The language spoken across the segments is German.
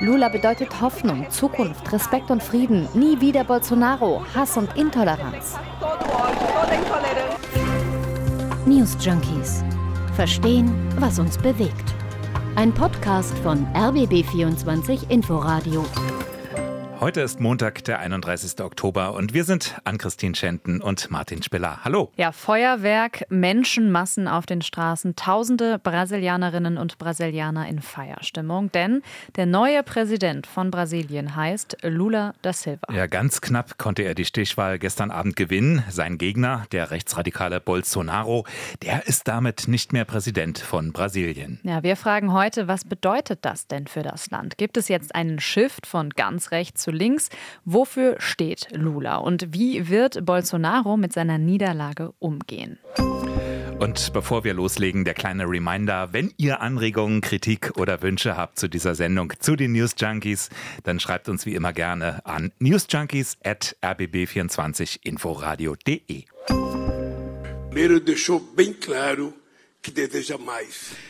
Lula bedeutet Hoffnung, Zukunft, Respekt und Frieden. Nie wieder Bolsonaro, Hass und Intoleranz. News Junkies. Verstehen, was uns bewegt. Ein Podcast von RBB24 Inforadio. Heute ist Montag, der 31. Oktober und wir sind Ann-Christine Schenten und Martin Spiller. Hallo. Ja, Feuerwerk, Menschenmassen auf den Straßen, tausende Brasilianerinnen und Brasilianer in Feierstimmung, denn der neue Präsident von Brasilien heißt Lula da Silva. Ja, ganz knapp konnte er die Stichwahl gestern Abend gewinnen. Sein Gegner, der rechtsradikale Bolsonaro, der ist damit nicht mehr Präsident von Brasilien. Ja, wir fragen heute, was bedeutet das denn für das Land? Gibt es jetzt einen Shift von ganz rechts zu links. Wofür steht Lula und wie wird Bolsonaro mit seiner Niederlage umgehen? Und bevor wir loslegen, der kleine Reminder, wenn ihr Anregungen, Kritik oder Wünsche habt zu dieser Sendung, zu den News Junkies, dann schreibt uns wie immer gerne an newsjunkies.rbb24inforadio.de. Primeiro deixou bem claro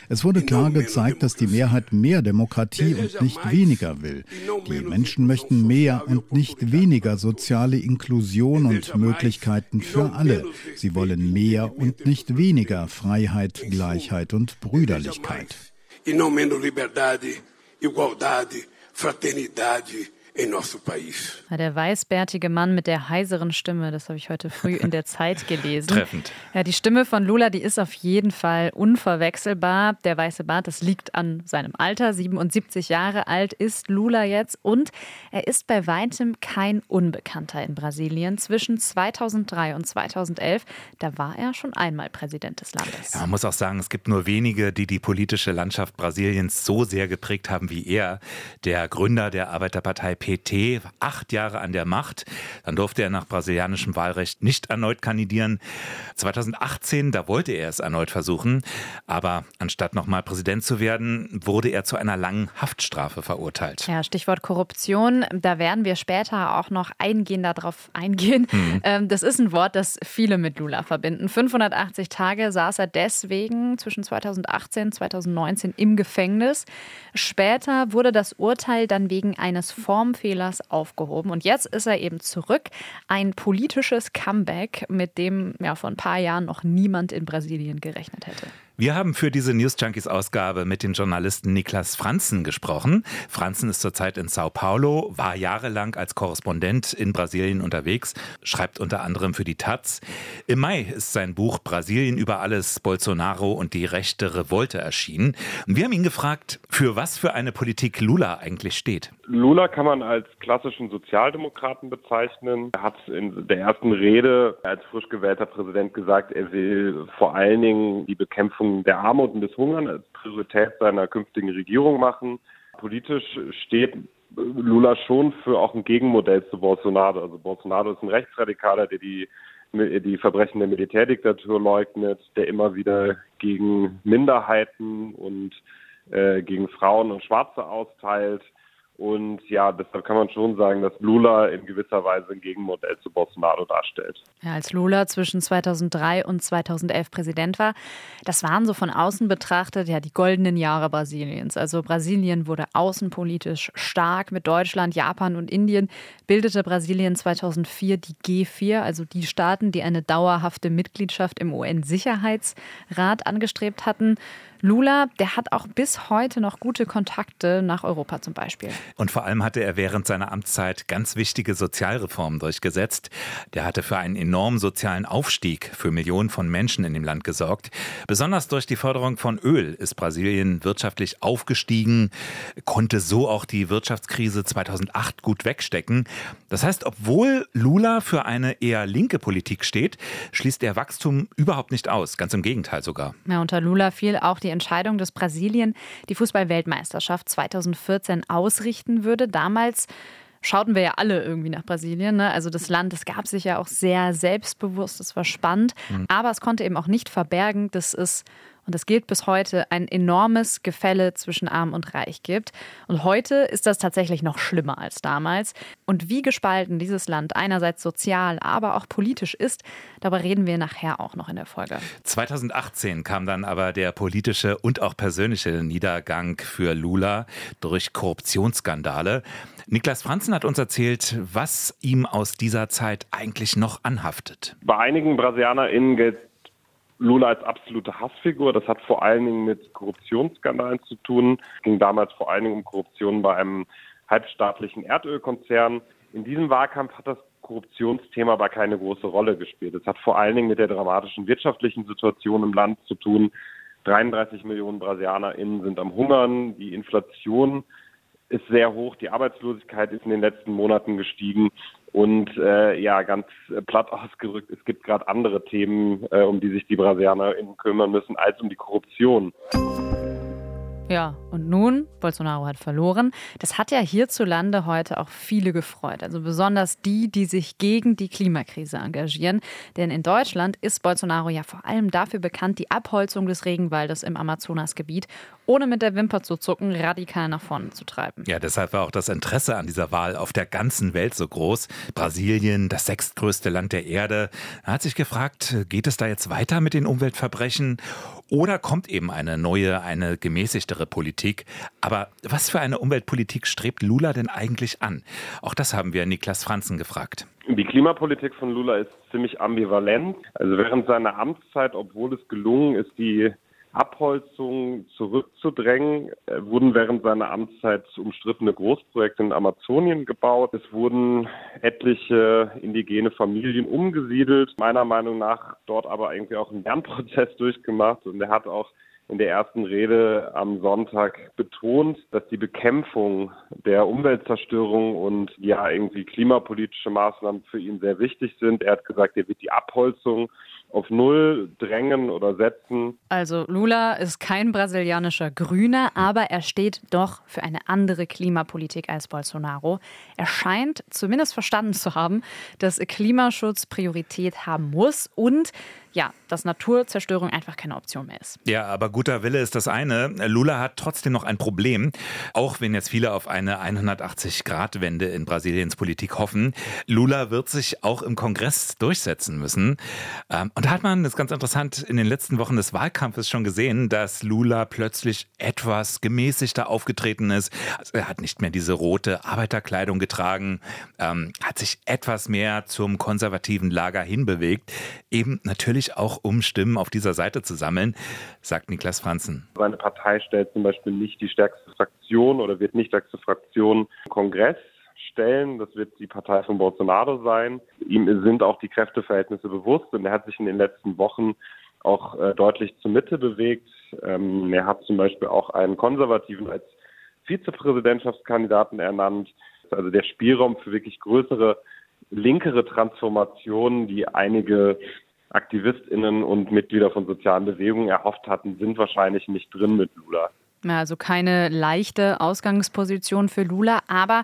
es wurde klar gezeigt, dass die Mehrheit mehr Demokratie und nicht weniger will. Die Menschen möchten mehr und nicht weniger soziale Inklusion und Möglichkeiten für alle. Sie wollen mehr und nicht weniger Freiheit, Gleichheit und Brüderlichkeit. Fraternidade in nosso país. Der weißbärtige Mann mit der heiseren Stimme, das habe ich heute früh in der Zeit gelesen. Treffend. Ja, die Stimme von Lula, die ist auf jeden Fall unverwechselbar. Der weiße Bart, das liegt an seinem Alter. 77 Jahre alt ist Lula jetzt und er ist bei weitem kein Unbekannter in Brasilien. Zwischen 2003 und 2011, da war er schon einmal Präsident des Landes. Ja, man muss auch sagen, es gibt nur wenige, die die politische Landschaft Brasiliens so sehr geprägt haben wie er. Der Gründer der Arbeiterpartei PT acht Jahre an der Macht. Dann durfte er nach brasilianischem Wahlrecht nicht erneut kandidieren. 2018, da wollte er es erneut versuchen. Aber anstatt nochmal Präsident zu werden, wurde er zu einer langen Haftstrafe verurteilt. Ja, Stichwort Korruption. Da werden wir später auch noch eingehender darauf eingehen. Mhm. Das ist ein Wort, das viele mit Lula verbinden. 580 Tage saß er deswegen zwischen 2018 und 2019 im Gefängnis. Später wurde das Urteil dann wegen eines Form Formfehlers aufgehoben. Und jetzt ist er eben zurück. Ein politisches Comeback, mit dem ja vor ein paar Jahren noch niemand in Brasilien gerechnet hätte. Wir haben für diese News Junkies Ausgabe mit dem Journalisten Niklas Franzen gesprochen. Franzen ist zurzeit in Sao Paulo, war jahrelang als Korrespondent in Brasilien unterwegs, schreibt unter anderem für die Taz. Im Mai ist sein Buch Brasilien über alles, Bolsonaro und die rechte Revolte erschienen. Wir haben ihn gefragt, für was für eine Politik Lula eigentlich steht. Lula kann man als klassischen Sozialdemokraten bezeichnen. Er hat in der ersten Rede als frisch gewählter Präsident gesagt, er will vor allen Dingen die Bekämpfung der Armut und des Hungers als Priorität seiner künftigen Regierung machen. Politisch steht Lula schon für auch ein Gegenmodell zu Bolsonaro. Also Bolsonaro ist ein Rechtsradikaler, der die, die Verbrechen der Militärdiktatur leugnet, der immer wieder gegen Minderheiten und äh, gegen Frauen und Schwarze austeilt. Und ja, deshalb kann man schon sagen, dass Lula in gewisser Weise ein Gegenmodell zu Bolsonaro darstellt. Ja, als Lula zwischen 2003 und 2011 Präsident war, das waren so von außen betrachtet ja die goldenen Jahre Brasiliens. Also Brasilien wurde außenpolitisch stark mit Deutschland, Japan und Indien, bildete Brasilien 2004 die G4, also die Staaten, die eine dauerhafte Mitgliedschaft im UN-Sicherheitsrat angestrebt hatten. Lula, der hat auch bis heute noch gute Kontakte nach Europa zum Beispiel. Und vor allem hatte er während seiner Amtszeit ganz wichtige Sozialreformen durchgesetzt. Der hatte für einen enormen sozialen Aufstieg für Millionen von Menschen in dem Land gesorgt. Besonders durch die Förderung von Öl ist Brasilien wirtschaftlich aufgestiegen, konnte so auch die Wirtschaftskrise 2008 gut wegstecken. Das heißt, obwohl Lula für eine eher linke Politik steht, schließt er Wachstum überhaupt nicht aus. Ganz im Gegenteil sogar. Ja, unter Lula fiel auch die Entscheidung, dass Brasilien die Fußball-Weltmeisterschaft 2014 ausrichten würde. Damals schauten wir ja alle irgendwie nach Brasilien. Ne? Also das Land, das gab sich ja auch sehr selbstbewusst, es war spannend, mhm. aber es konnte eben auch nicht verbergen, dass es und es gilt bis heute, ein enormes Gefälle zwischen Arm und Reich gibt. Und heute ist das tatsächlich noch schlimmer als damals. Und wie gespalten dieses Land einerseits sozial, aber auch politisch ist, darüber reden wir nachher auch noch in der Folge. 2018 kam dann aber der politische und auch persönliche Niedergang für Lula durch Korruptionsskandale. Niklas Franzen hat uns erzählt, was ihm aus dieser Zeit eigentlich noch anhaftet. Bei einigen BrasilianerInnen gilt Lula als absolute Hassfigur. Das hat vor allen Dingen mit Korruptionsskandalen zu tun. Es ging damals vor allen Dingen um Korruption bei einem halbstaatlichen Erdölkonzern. In diesem Wahlkampf hat das Korruptionsthema aber keine große Rolle gespielt. Es hat vor allen Dingen mit der dramatischen wirtschaftlichen Situation im Land zu tun. 33 Millionen BrasilianerInnen sind am Hungern. Die Inflation ist sehr hoch. Die Arbeitslosigkeit ist in den letzten Monaten gestiegen. Und äh, ja, ganz platt ausgerückt, es gibt gerade andere Themen, äh, um die sich die BrasilianerInnen kümmern müssen, als um die Korruption. Ja, und nun, Bolsonaro hat verloren. Das hat ja hierzulande heute auch viele gefreut. Also besonders die, die sich gegen die Klimakrise engagieren. Denn in Deutschland ist Bolsonaro ja vor allem dafür bekannt, die Abholzung des Regenwaldes im Amazonasgebiet ohne mit der Wimper zu zucken, radikal nach vorne zu treiben. Ja, deshalb war auch das Interesse an dieser Wahl auf der ganzen Welt so groß. Brasilien, das sechstgrößte Land der Erde, hat sich gefragt, geht es da jetzt weiter mit den Umweltverbrechen oder kommt eben eine neue, eine gemäßigtere Politik? Aber was für eine Umweltpolitik strebt Lula denn eigentlich an? Auch das haben wir Niklas Franzen gefragt. Die Klimapolitik von Lula ist ziemlich ambivalent. Also während seiner Amtszeit, obwohl es gelungen ist, die Abholzung zurückzudrängen, äh, wurden während seiner Amtszeit umstrittene Großprojekte in Amazonien gebaut. Es wurden etliche indigene Familien umgesiedelt, meiner Meinung nach dort aber irgendwie auch einen Lernprozess durchgemacht und er hat auch in der ersten Rede am Sonntag betont, dass die Bekämpfung der Umweltzerstörung und ja irgendwie klimapolitische Maßnahmen für ihn sehr wichtig sind. Er hat gesagt, er wird die Abholzung auf Null drängen oder setzen. Also Lula ist kein brasilianischer Grüner, aber er steht doch für eine andere Klimapolitik als Bolsonaro. Er scheint zumindest verstanden zu haben, dass Klimaschutz Priorität haben muss und ja, dass Naturzerstörung einfach keine Option mehr ist. Ja, aber guter Wille ist das eine. Lula hat trotzdem noch ein Problem, auch wenn jetzt viele auf eine 180-Grad-Wende in Brasiliens Politik hoffen. Lula wird sich auch im Kongress durchsetzen müssen. Ähm, und da hat man, das ist ganz interessant, in den letzten Wochen des Wahlkampfes schon gesehen, dass Lula plötzlich etwas gemäßigter aufgetreten ist. Also er hat nicht mehr diese rote Arbeiterkleidung getragen, ähm, hat sich etwas mehr zum konservativen Lager hinbewegt. Eben natürlich natürlich auch, um Stimmen auf dieser Seite zu sammeln, sagt Niklas Franzen. Seine Partei stellt zum Beispiel nicht die stärkste Fraktion oder wird nicht stärkste Fraktion im Kongress stellen. Das wird die Partei von Bolsonaro sein. Ihm sind auch die Kräfteverhältnisse bewusst und er hat sich in den letzten Wochen auch äh, deutlich zur Mitte bewegt. Ähm, er hat zum Beispiel auch einen Konservativen als Vizepräsidentschaftskandidaten ernannt. Also der Spielraum für wirklich größere linkere Transformationen, die einige AktivistInnen und Mitglieder von sozialen Bewegungen erhofft hatten, sind wahrscheinlich nicht drin mit Lula. Also keine leichte Ausgangsposition für Lula, aber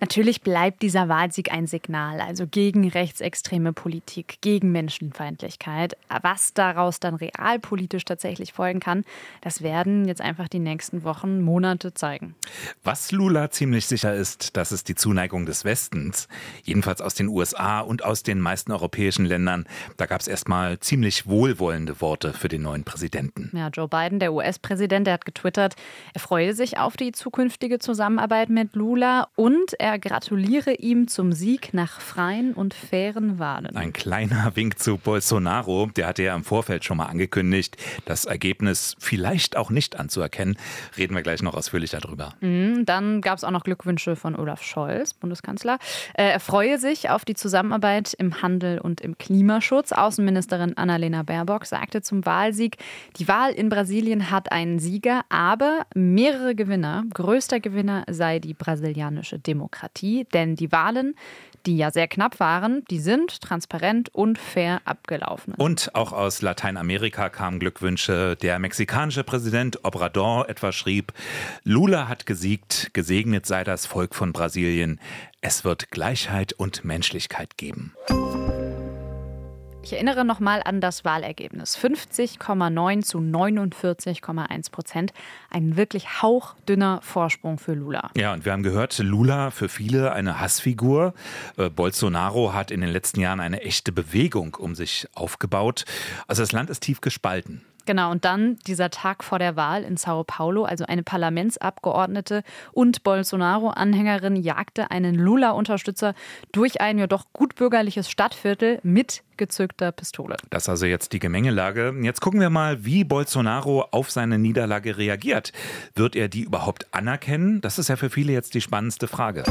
Natürlich bleibt dieser Wahlsieg ein Signal, also gegen rechtsextreme Politik, gegen Menschenfeindlichkeit. Was daraus dann realpolitisch tatsächlich folgen kann, das werden jetzt einfach die nächsten Wochen, Monate zeigen. Was Lula ziemlich sicher ist, das ist die Zuneigung des Westens, jedenfalls aus den USA und aus den meisten europäischen Ländern. Da gab es erstmal ziemlich wohlwollende Worte für den neuen Präsidenten. Ja, Joe Biden, der US-Präsident, der hat getwittert, er freue sich auf die zukünftige Zusammenarbeit mit Lula und er gratuliere ihm zum Sieg nach freien und fairen Wahlen. Ein kleiner Wink zu Bolsonaro. Der hatte ja im Vorfeld schon mal angekündigt, das Ergebnis vielleicht auch nicht anzuerkennen. Reden wir gleich noch ausführlicher darüber. Mhm, dann gab es auch noch Glückwünsche von Olaf Scholz, Bundeskanzler. Äh, er freue sich auf die Zusammenarbeit im Handel und im Klimaschutz. Außenministerin Annalena Baerbock sagte zum Wahlsieg, die Wahl in Brasilien hat einen Sieger, aber mehrere Gewinner. Größter Gewinner sei die brasilianische Demokratie. Demokratie, denn die Wahlen, die ja sehr knapp waren, die sind transparent und fair abgelaufen. Und auch aus Lateinamerika kamen Glückwünsche. Der mexikanische Präsident Obrador etwa schrieb, Lula hat gesiegt, gesegnet sei das Volk von Brasilien. Es wird Gleichheit und Menschlichkeit geben. Ich erinnere nochmal an das Wahlergebnis. 50,9 zu 49,1 Prozent. Ein wirklich hauchdünner Vorsprung für Lula. Ja, und wir haben gehört, Lula für viele eine Hassfigur. Äh, Bolsonaro hat in den letzten Jahren eine echte Bewegung um sich aufgebaut. Also das Land ist tief gespalten. Genau, und dann dieser Tag vor der Wahl in Sao Paulo, also eine Parlamentsabgeordnete und Bolsonaro-Anhängerin jagte einen Lula-Unterstützer durch ein ja doch gutbürgerliches Stadtviertel mit gezückter Pistole. Das ist also jetzt die Gemengelage. Jetzt gucken wir mal, wie Bolsonaro auf seine Niederlage reagiert. Wird er die überhaupt anerkennen? Das ist ja für viele jetzt die spannendste Frage.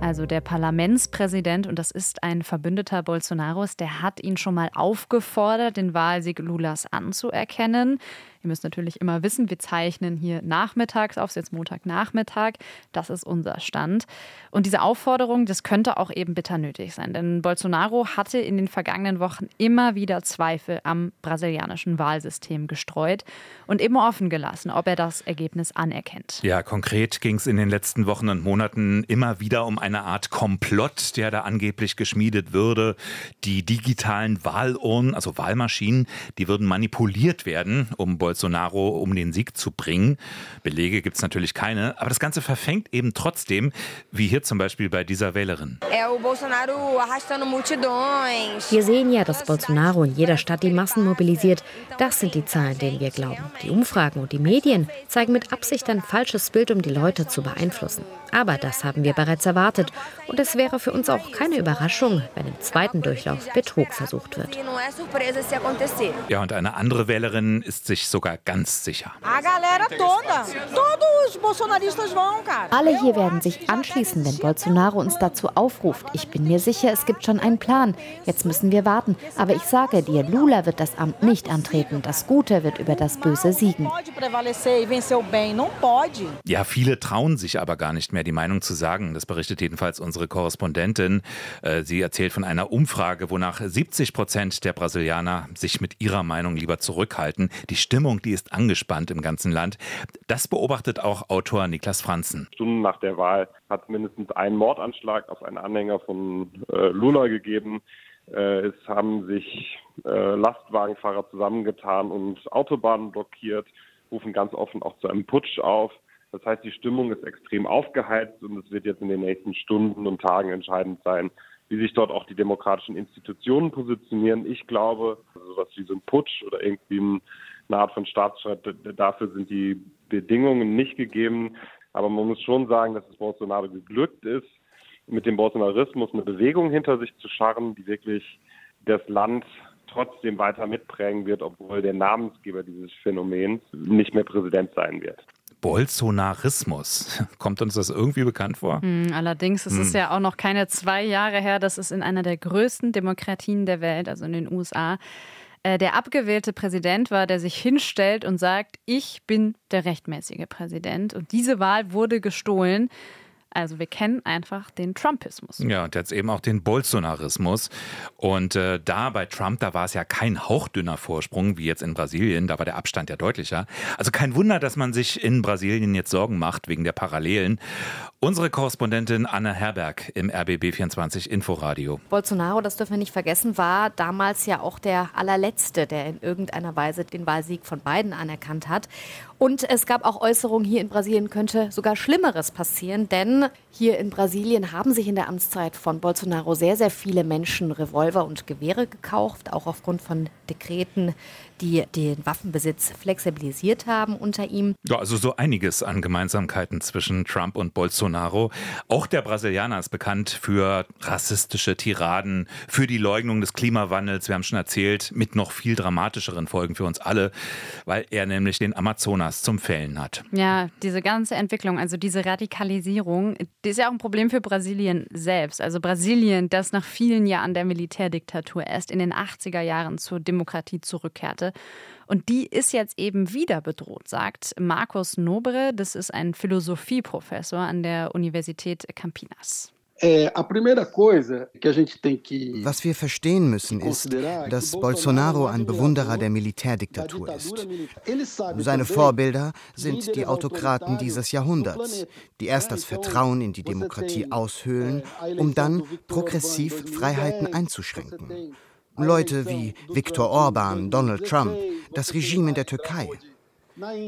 Also der Parlamentspräsident, und das ist ein Verbündeter Bolsonaros, der hat ihn schon mal aufgefordert, den Wahlsieg Lulas anzuerkennen. Ihr müsst natürlich immer wissen, wir zeichnen hier nachmittags auf, ist jetzt Montagnachmittag. Das ist unser Stand. Und diese Aufforderung, das könnte auch eben bitter nötig sein. Denn Bolsonaro hatte in den vergangenen Wochen immer wieder Zweifel am brasilianischen Wahlsystem gestreut und eben offen gelassen, ob er das Ergebnis anerkennt. Ja, konkret ging es in den letzten Wochen und Monaten immer wieder um eine Art Komplott, der da angeblich geschmiedet würde. Die digitalen Wahlurnen, also Wahlmaschinen, die würden manipuliert werden, um Bolsonaro Bolsonaro um den Sieg zu bringen. Belege gibt es natürlich keine, aber das Ganze verfängt eben trotzdem, wie hier zum Beispiel bei dieser Wählerin. Wir sehen ja, dass Bolsonaro in jeder Stadt die Massen mobilisiert. Das sind die Zahlen, denen wir glauben. Die Umfragen und die Medien zeigen mit Absicht ein falsches Bild, um die Leute zu beeinflussen. Aber das haben wir bereits erwartet. Und es wäre für uns auch keine Überraschung, wenn im zweiten Durchlauf Betrug versucht wird. Ja, und eine andere Wählerin ist sich sogar ganz sicher. Alle hier werden sich anschließen, wenn Bolsonaro uns dazu aufruft. Ich bin mir sicher, es gibt schon einen Plan. Jetzt müssen wir warten. Aber ich sage dir, Lula wird das Amt nicht antreten. Das Gute wird über das Böse siegen. Ja, viele trauen sich aber gar nicht mehr, die Meinung zu sagen. Das berichtet jedenfalls unsere Korrespondentin. Äh, sie erzählt von einer Umfrage, wonach 70 Prozent der Brasilianer sich mit ihrer Meinung lieber zurückhalten. Die Stimmung, die ist angespannt im ganzen Land. Das beobachtet auch Autor Niklas Franzen. Stunden nach der Wahl hat es mindestens einen Mordanschlag auf einen Anhänger von äh, Lula gegeben. Äh, es haben sich äh, Lastwagenfahrer zusammengetan und Autobahnen blockiert, rufen ganz offen auch zu einem Putsch auf. Das heißt, die Stimmung ist extrem aufgeheizt und es wird jetzt in den nächsten Stunden und Tagen entscheidend sein, wie sich dort auch die demokratischen Institutionen positionieren. Ich glaube, sowas wie so ein Putsch oder irgendwie eine Art von Staatsschritt, dafür sind die Bedingungen nicht gegeben. Aber man muss schon sagen, dass es Bolsonaro geglückt ist, mit dem Bolsonarismus eine Bewegung hinter sich zu scharren, die wirklich das Land trotzdem weiter mitprägen wird, obwohl der Namensgeber dieses Phänomens nicht mehr Präsident sein wird. Bolsonarismus. Kommt uns das irgendwie bekannt vor? Hm, allerdings ist es hm. ja auch noch keine zwei Jahre her, dass es in einer der größten Demokratien der Welt, also in den USA, der abgewählte Präsident war, der sich hinstellt und sagt, ich bin der rechtmäßige Präsident. Und diese Wahl wurde gestohlen. Also wir kennen einfach den Trumpismus. Ja, und jetzt eben auch den Bolsonarismus. Und äh, da bei Trump, da war es ja kein hauchdünner Vorsprung wie jetzt in Brasilien, da war der Abstand ja deutlicher. Also kein Wunder, dass man sich in Brasilien jetzt Sorgen macht wegen der Parallelen. Unsere Korrespondentin Anna Herberg im RBB24 Inforadio. Bolsonaro, das dürfen wir nicht vergessen, war damals ja auch der allerletzte, der in irgendeiner Weise den Wahlsieg von Biden anerkannt hat. Und es gab auch Äußerungen, hier in Brasilien könnte sogar Schlimmeres passieren, denn hier in Brasilien haben sich in der Amtszeit von Bolsonaro sehr, sehr viele Menschen Revolver und Gewehre gekauft, auch aufgrund von Dekreten, die den Waffenbesitz flexibilisiert haben unter ihm. Ja, also so einiges an Gemeinsamkeiten zwischen Trump und Bolsonaro. Auch der Brasilianer ist bekannt für rassistische Tiraden, für die Leugnung des Klimawandels. Wir haben schon erzählt, mit noch viel dramatischeren Folgen für uns alle, weil er nämlich den Amazonas zum Fällen hat. Ja, diese ganze Entwicklung, also diese Radikalisierung, die ist ja auch ein Problem für Brasilien selbst. Also Brasilien, das nach vielen Jahren der Militärdiktatur erst in den 80er Jahren zur Demokratie zurückkehrte. Und die ist jetzt eben wieder bedroht, sagt Markus Nobre. Das ist ein Philosophieprofessor an der Universität Campinas. Was wir verstehen müssen, ist, dass Bolsonaro ein Bewunderer der Militärdiktatur ist. Seine Vorbilder sind die Autokraten dieses Jahrhunderts, die erst das Vertrauen in die Demokratie aushöhlen, um dann progressiv Freiheiten einzuschränken. Leute wie Viktor Orban, Donald Trump, das Regime in der Türkei.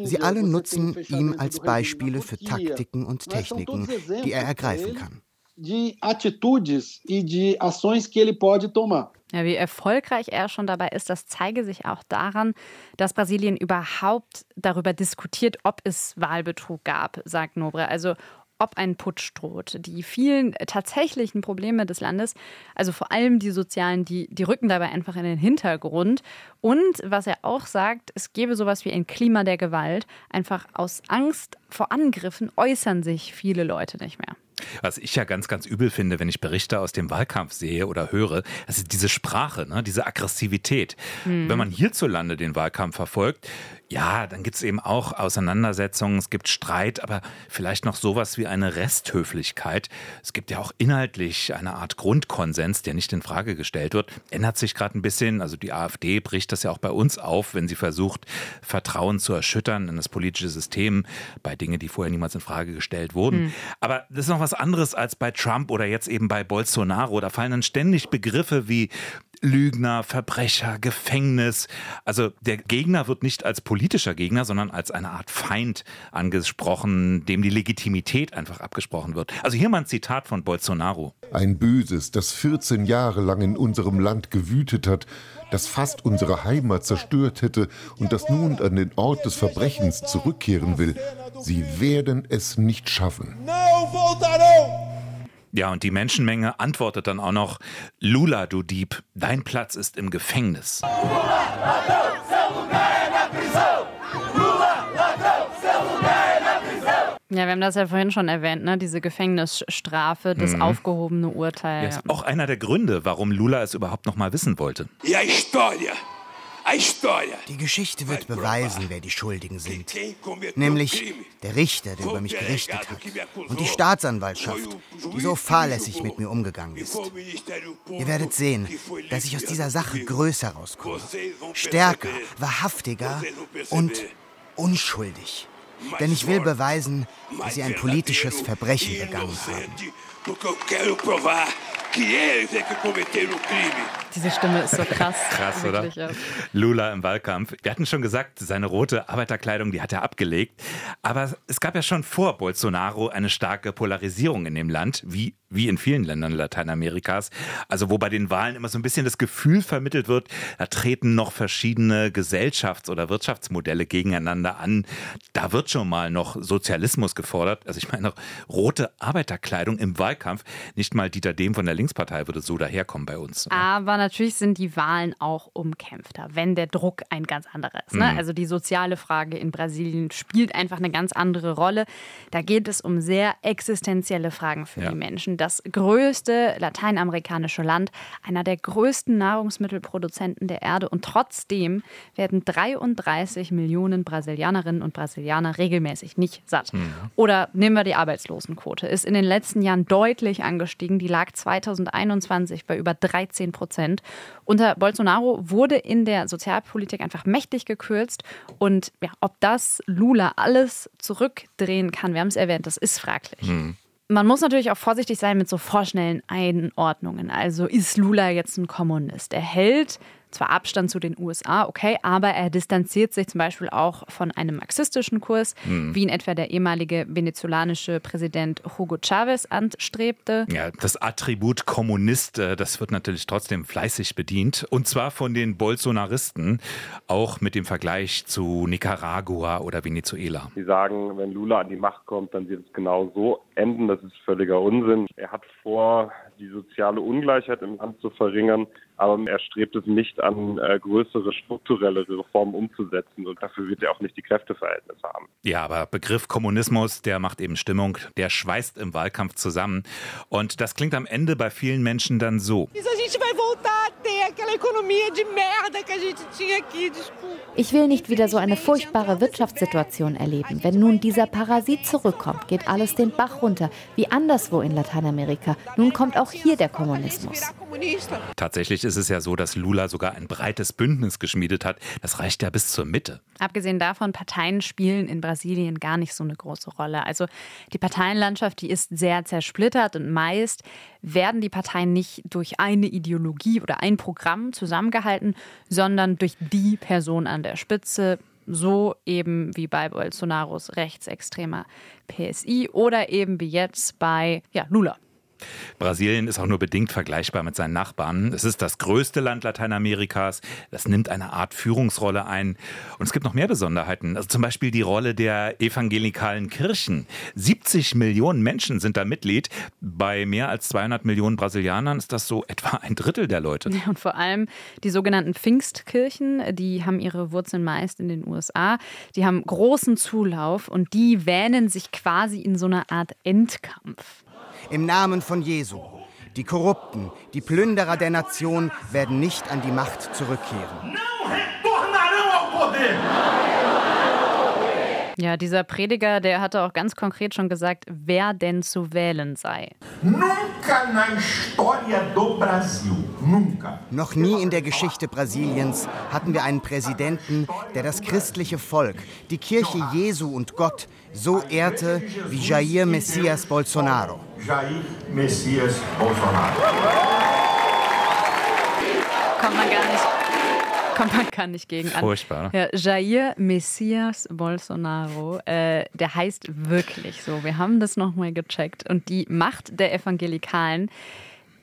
Sie alle nutzen ihn als Beispiele für Taktiken und Techniken, die er ergreifen kann. de atitudes e de ações que ele pode tomar. Ja, wie erfolgreich er schon dabei ist, das zeige sich auch daran, dass Brasilien überhaupt darüber diskutiert, ob es Wahlbetrug gab, sagt Nobre. Also ob ein Putsch droht. Die vielen tatsächlichen Probleme des Landes, also vor allem die sozialen, die, die rücken dabei einfach in den Hintergrund. Und was er auch sagt, es gebe sowas wie ein Klima der Gewalt. Einfach aus Angst vor Angriffen äußern sich viele Leute nicht mehr. Was ich ja ganz, ganz übel finde, wenn ich Berichte aus dem Wahlkampf sehe oder höre, das ist diese Sprache, ne? diese Aggressivität. Mhm. Wenn man hierzulande den Wahlkampf verfolgt, ja, dann gibt es eben auch Auseinandersetzungen, es gibt Streit, aber vielleicht noch sowas wie eine Resthöflichkeit. Es gibt ja auch inhaltlich eine Art Grundkonsens, der nicht in Frage gestellt wird. Ändert sich gerade ein bisschen. Also die AfD bricht das ja auch bei uns auf, wenn sie versucht, Vertrauen zu erschüttern in das politische System bei Dingen, die vorher niemals in Frage gestellt wurden. Mhm. Aber das ist noch was anderes als bei Trump oder jetzt eben bei Bolsonaro. Da fallen dann ständig Begriffe wie Lügner, Verbrecher, Gefängnis. Also der Gegner wird nicht als politischer Gegner, sondern als eine Art Feind angesprochen, dem die Legitimität einfach abgesprochen wird. Also hier mal ein Zitat von Bolsonaro. Ein Böses, das 14 Jahre lang in unserem Land gewütet hat, das fast unsere Heimat zerstört hätte und das nun an den Ort des Verbrechens zurückkehren will. Sie werden es nicht schaffen. Ja, und die Menschenmenge antwortet dann auch noch, Lula, du Dieb, dein Platz ist im Gefängnis. Ja, wir haben das ja vorhin schon erwähnt, ne? diese Gefängnisstrafe, das mhm. aufgehobene Urteil. Ja, ist auch einer der Gründe, warum Lula es überhaupt noch mal wissen wollte. Ja, Historia die Geschichte wird beweisen, wer die Schuldigen sind. Nämlich der Richter, der über mich gerichtet hat. Und die Staatsanwaltschaft, die so fahrlässig mit mir umgegangen ist. Ihr werdet sehen, dass ich aus dieser Sache größer rauskomme. Stärker, wahrhaftiger und unschuldig. Denn ich will beweisen, dass sie ein politisches Verbrechen begangen haben. Diese Stimme ist so krass. krass, oder? Wirklich, ja. Lula im Wahlkampf. Wir hatten schon gesagt, seine rote Arbeiterkleidung, die hat er abgelegt. Aber es gab ja schon vor Bolsonaro eine starke Polarisierung in dem Land, wie, wie in vielen Ländern Lateinamerikas. Also wo bei den Wahlen immer so ein bisschen das Gefühl vermittelt wird, da treten noch verschiedene Gesellschafts- oder Wirtschaftsmodelle gegeneinander an. Da wird schon mal noch Sozialismus gefordert. Also ich meine, rote Arbeiterkleidung im Wahlkampf. Nicht mal Dieter Dehm von der Linkspartei würde so daherkommen bei uns. Oder? Aber natürlich sind die Wahlen auch umkämpfter, wenn der Druck ein ganz anderer ist. Ne? Mhm. Also die soziale Frage in Brasilien spielt einfach eine ganz andere Rolle. Da geht es um sehr existenzielle Fragen für ja. die Menschen. Das größte lateinamerikanische Land, einer der größten Nahrungsmittelproduzenten der Erde und trotzdem werden 33 Millionen Brasilianerinnen und Brasilianer regelmäßig nicht satt. Mhm. Oder nehmen wir die Arbeitslosenquote, ist in den letzten Jahren deutlich angestiegen. Die lag 2021 bei über 13 Prozent. Unter Bolsonaro wurde in der Sozialpolitik einfach mächtig gekürzt. Und ja, ob das Lula alles zurückdrehen kann, wir haben es erwähnt, das ist fraglich. Mhm. Man muss natürlich auch vorsichtig sein mit so vorschnellen Einordnungen. Also ist Lula jetzt ein Kommunist? Er hält zwar Abstand zu den USA, okay, aber er distanziert sich zum Beispiel auch von einem marxistischen Kurs, mhm. wie ihn etwa der ehemalige venezolanische Präsident Hugo Chavez anstrebte. Ja, das Attribut Kommunist, das wird natürlich trotzdem fleißig bedient. Und zwar von den Bolsonaristen, auch mit dem Vergleich zu Nicaragua oder Venezuela. Sie sagen, wenn Lula an die Macht kommt, dann wird es genau so enden. Das ist völliger Unsinn. Er hat vor, die soziale Ungleichheit im Land zu verringern, aber er strebt es nicht an, äh, größere strukturelle Reformen umzusetzen und dafür wird er auch nicht die Kräfteverhältnisse haben. Ja, aber Begriff Kommunismus, der macht eben Stimmung, der schweißt im Wahlkampf zusammen und das klingt am Ende bei vielen Menschen dann so. Ich will nicht wieder so eine furchtbare Wirtschaftssituation erleben. Wenn nun dieser Parasit zurückkommt, geht alles den Bach runter, wie anderswo in Lateinamerika. Nun kommt auch hier der Kommunismus. Tatsächlich ist es ja so, dass Lula sogar ein breites Bündnis geschmiedet hat. Das reicht ja bis zur Mitte. Abgesehen davon, Parteien spielen in Brasilien gar nicht so eine große Rolle. Also die Parteienlandschaft, die ist sehr zersplittert und meist werden die Parteien nicht durch eine Ideologie oder ein Programm zusammengehalten, sondern durch die Person an der Spitze, so eben wie bei Bolsonaros rechtsextremer PSI oder eben wie jetzt bei ja, Lula. Brasilien ist auch nur bedingt vergleichbar mit seinen Nachbarn. Es ist das größte Land Lateinamerikas. Das nimmt eine Art Führungsrolle ein. Und es gibt noch mehr Besonderheiten. Also zum Beispiel die Rolle der evangelikalen Kirchen. 70 Millionen Menschen sind da Mitglied. Bei mehr als 200 Millionen Brasilianern ist das so etwa ein Drittel der Leute. Und vor allem die sogenannten Pfingstkirchen, die haben ihre Wurzeln meist in den USA. Die haben großen Zulauf und die wähnen sich quasi in so einer Art Endkampf. Im Namen von Jesu. Die Korrupten, die Plünderer der Nation werden nicht an die Macht zurückkehren. Ja, dieser Prediger, der hatte auch ganz konkret schon gesagt, wer denn zu wählen sei. Noch nie in der Geschichte Brasiliens hatten wir einen Präsidenten, der das christliche Volk, die Kirche Jesu und Gott so ehrte wie Jair Messias Bolsonaro. Jair Messias Bolsonaro. Kommt man gar nicht kommt man gar nicht gegen an. Furchtbar. Ja, Jair Messias Bolsonaro, äh, der heißt wirklich so. Wir haben das nochmal gecheckt. Und die Macht der Evangelikalen,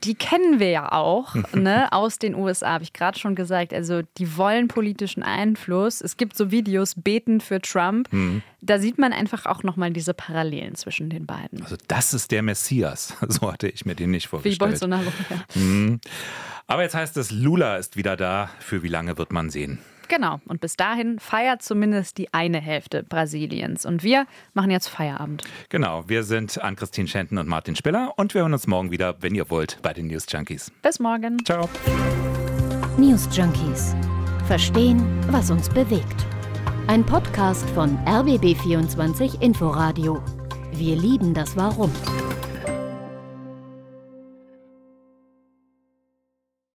die kennen wir ja auch ne, aus den USA, habe ich gerade schon gesagt. Also die wollen politischen Einfluss. Es gibt so Videos, beten für Trump. Mhm. Da sieht man einfach auch nochmal diese Parallelen zwischen den beiden. Also das ist der Messias. So hatte ich mir den nicht vorgestellt. Wie Bolsonaro, ja. Mhm. Aber jetzt heißt es, Lula ist wieder da. Für wie lange wird man sehen? Genau. Und bis dahin feiert zumindest die eine Hälfte Brasiliens. Und wir machen jetzt Feierabend. Genau. Wir sind Ann-Christine Schenten und Martin Spiller. Und wir hören uns morgen wieder, wenn ihr wollt, bei den News Junkies. Bis morgen. Ciao. News Junkies. Verstehen, was uns bewegt. Ein Podcast von RBB24 Inforadio. Wir lieben das Warum.